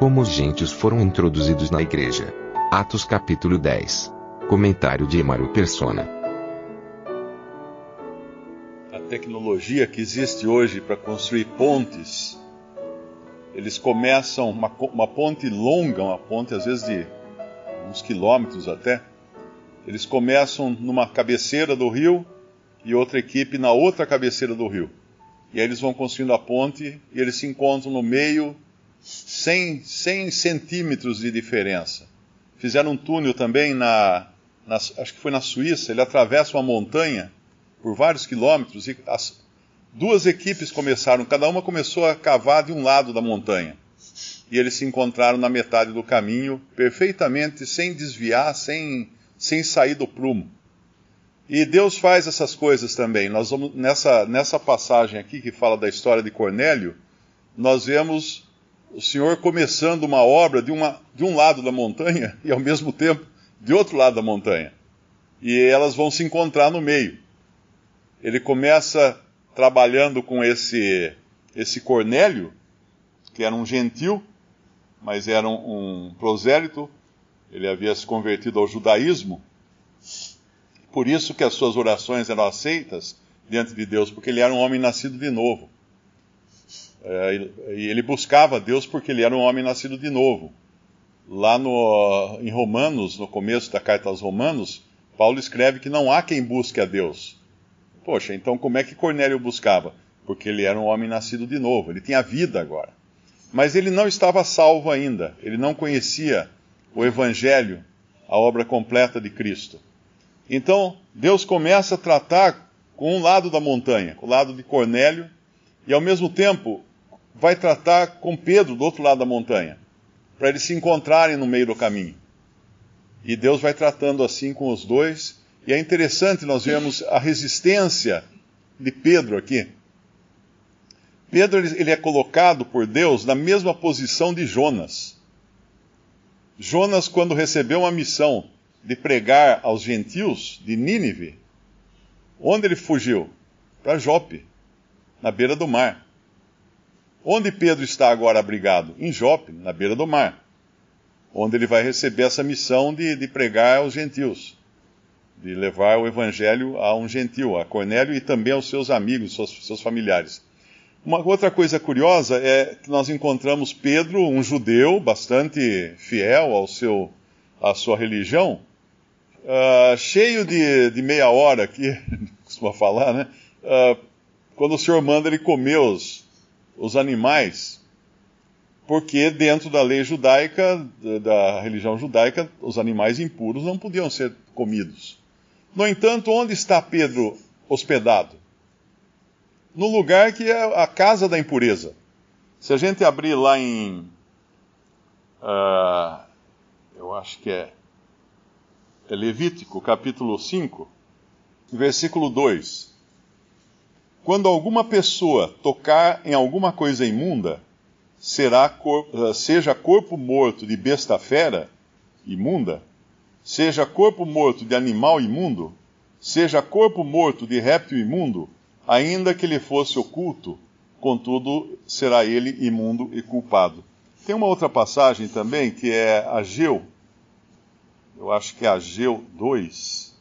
Como os gentios foram introduzidos na igreja. Atos capítulo 10. Comentário de Emaro Persona. A tecnologia que existe hoje para construir pontes, eles começam uma, uma ponte longa, uma ponte às vezes de uns quilômetros até. Eles começam numa cabeceira do rio e outra equipe na outra cabeceira do rio. E aí eles vão construindo a ponte e eles se encontram no meio 100, 100 centímetros de diferença. Fizeram um túnel também na, na, acho que foi na Suíça, ele atravessa uma montanha por vários quilômetros e as duas equipes começaram, cada uma começou a cavar de um lado da montanha. E eles se encontraram na metade do caminho, perfeitamente, sem desviar, sem, sem sair do prumo. E Deus faz essas coisas também. Nós vamos nessa, nessa passagem aqui que fala da história de Cornélio, nós vemos o Senhor começando uma obra de, uma, de um lado da montanha e ao mesmo tempo de outro lado da montanha. E elas vão se encontrar no meio. Ele começa trabalhando com esse, esse Cornélio, que era um gentil, mas era um, um prosélito, ele havia se convertido ao judaísmo. Por isso que as suas orações eram aceitas diante de Deus, porque ele era um homem nascido de novo. É, e ele buscava Deus porque ele era um homem nascido de novo. Lá no, em Romanos, no começo da carta aos Romanos, Paulo escreve que não há quem busque a Deus. Poxa, então como é que Cornélio buscava? Porque ele era um homem nascido de novo, ele tinha vida agora. Mas ele não estava salvo ainda, ele não conhecia o Evangelho, a obra completa de Cristo. Então, Deus começa a tratar com um lado da montanha, o lado de Cornélio, e ao mesmo tempo vai tratar com Pedro do outro lado da montanha, para eles se encontrarem no meio do caminho. E Deus vai tratando assim com os dois. E é interessante nós vemos a resistência de Pedro aqui. Pedro ele é colocado por Deus na mesma posição de Jonas. Jonas, quando recebeu uma missão de pregar aos gentios de Nínive, onde ele fugiu? Para Jope, na beira do mar. Onde Pedro está agora abrigado? Em Jope, na beira do mar, onde ele vai receber essa missão de, de pregar aos gentios, de levar o evangelho a um gentil, a Cornélio e também aos seus amigos, seus, seus familiares. Uma outra coisa curiosa é que nós encontramos Pedro, um judeu bastante fiel ao seu, à sua religião, uh, cheio de, de, meia hora aqui, costuma falar, né? Uh, quando o Senhor manda ele comer os, os animais, porque dentro da lei judaica, da religião judaica, os animais impuros não podiam ser comidos. No entanto, onde está Pedro hospedado? No lugar que é a casa da impureza. Se a gente abrir lá em. Uh, eu acho que é, é Levítico, capítulo 5, versículo 2. Quando alguma pessoa tocar em alguma coisa imunda, será eh, seja corpo morto de besta fera imunda, seja corpo morto de animal imundo, seja corpo morto de réptil imundo, ainda que lhe fosse oculto, contudo será ele imundo e culpado. Tem uma outra passagem também que é Ageu, eu acho que é Ageu 2,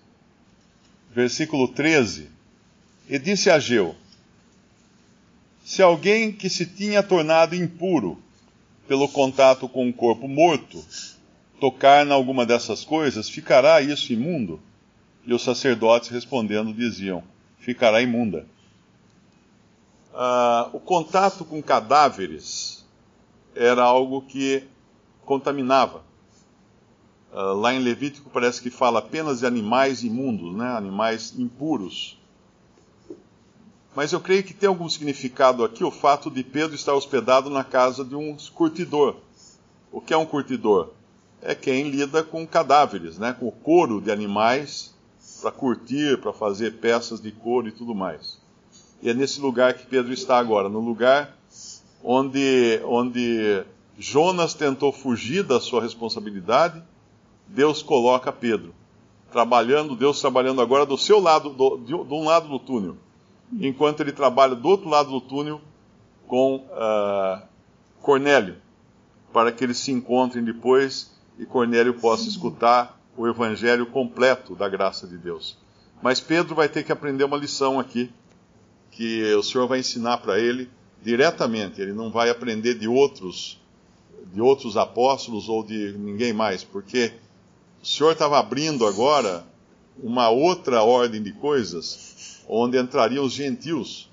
versículo 13 e disse a Ageu: Se alguém que se tinha tornado impuro pelo contato com um corpo morto tocar em alguma dessas coisas, ficará isso imundo? E os sacerdotes respondendo diziam: Ficará imunda. Uh, o contato com cadáveres era algo que contaminava. Uh, lá em Levítico parece que fala apenas de animais imundos, né? animais impuros. Mas eu creio que tem algum significado aqui o fato de Pedro estar hospedado na casa de um curtidor. O que é um curtidor? É quem lida com cadáveres, né? com o couro de animais, para curtir, para fazer peças de couro e tudo mais. E é nesse lugar que Pedro está agora, no lugar onde, onde Jonas tentou fugir da sua responsabilidade, Deus coloca Pedro, trabalhando, Deus trabalhando agora do seu lado, do, de, de um lado do túnel enquanto ele trabalha do outro lado do túnel com uh, Cornélio, para que eles se encontrem depois e Cornélio possa escutar o evangelho completo da graça de Deus. Mas Pedro vai ter que aprender uma lição aqui, que o Senhor vai ensinar para ele diretamente, ele não vai aprender de outros de outros apóstolos ou de ninguém mais, porque o Senhor estava abrindo agora uma outra ordem de coisas onde entrariam os gentios.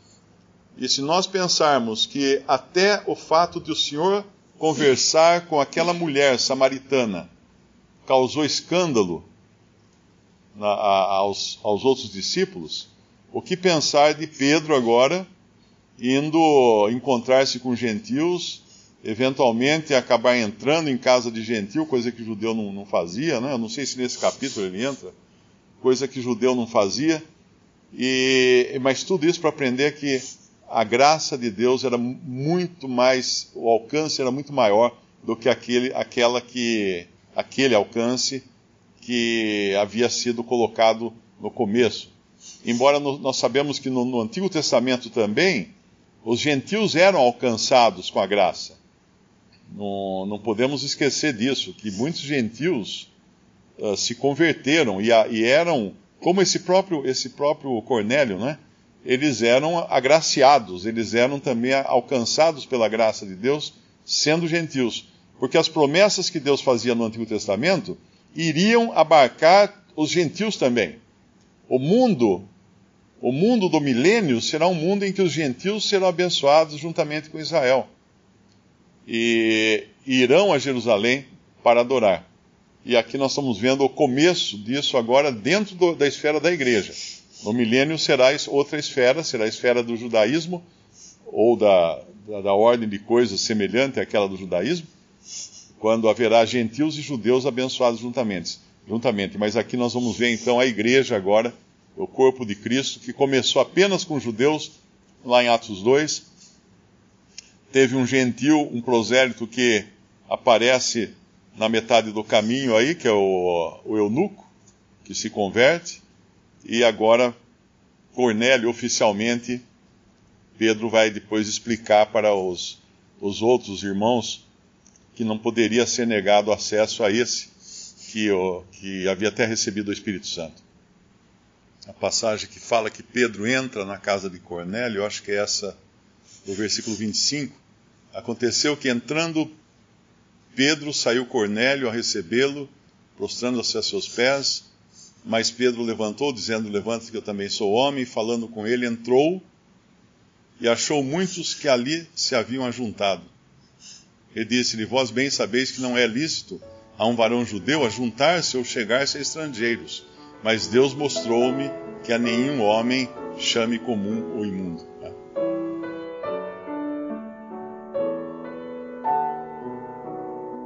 E se nós pensarmos que até o fato de o Senhor conversar com aquela mulher samaritana causou escândalo na, a, aos, aos outros discípulos, o que pensar de Pedro agora indo encontrar-se com gentios, eventualmente acabar entrando em casa de gentil, coisa que judeu não, não fazia, né? Eu não sei se nesse capítulo ele entra, coisa que judeu não fazia. E, mas tudo isso para aprender que a graça de Deus era muito mais, o alcance era muito maior do que aquele, aquela que, aquele alcance que havia sido colocado no começo. Embora no, nós sabemos que no, no, Antigo Testamento também os gentios eram alcançados com a graça. Não, não podemos esquecer disso, que muitos gentios uh, se converteram e, a, e eram como esse próprio, esse próprio Cornélio, né? Eles eram agraciados, eles eram também alcançados pela graça de Deus, sendo gentios. Porque as promessas que Deus fazia no Antigo Testamento iriam abarcar os gentios também. O mundo, o mundo do milênio será um mundo em que os gentios serão abençoados juntamente com Israel. E irão a Jerusalém para adorar. E aqui nós estamos vendo o começo disso agora dentro do, da esfera da igreja. No milênio será outra esfera, será a esfera do judaísmo, ou da, da, da ordem de coisas semelhante àquela do judaísmo, quando haverá gentios e judeus abençoados juntamente. juntamente. Mas aqui nós vamos ver então a igreja agora, o corpo de Cristo, que começou apenas com judeus, lá em Atos 2. Teve um gentil, um prosélito que aparece na metade do caminho aí, que é o, o eunuco, que se converte, e agora Cornélio oficialmente, Pedro vai depois explicar para os, os outros irmãos que não poderia ser negado acesso a esse que, que havia até recebido o Espírito Santo. A passagem que fala que Pedro entra na casa de Cornélio, acho que é essa do versículo 25. Aconteceu que entrando Pedro saiu Cornélio a recebê-lo, prostrando-se a seus pés, mas Pedro levantou, dizendo: Levanta-te que eu também sou homem, e falando com ele, entrou e achou muitos que ali se haviam ajuntado. E disse-lhe: Vós bem sabeis que não é lícito a um varão judeu ajuntar-se ou chegar-se a estrangeiros, mas Deus mostrou-me que a nenhum homem chame comum ou imundo.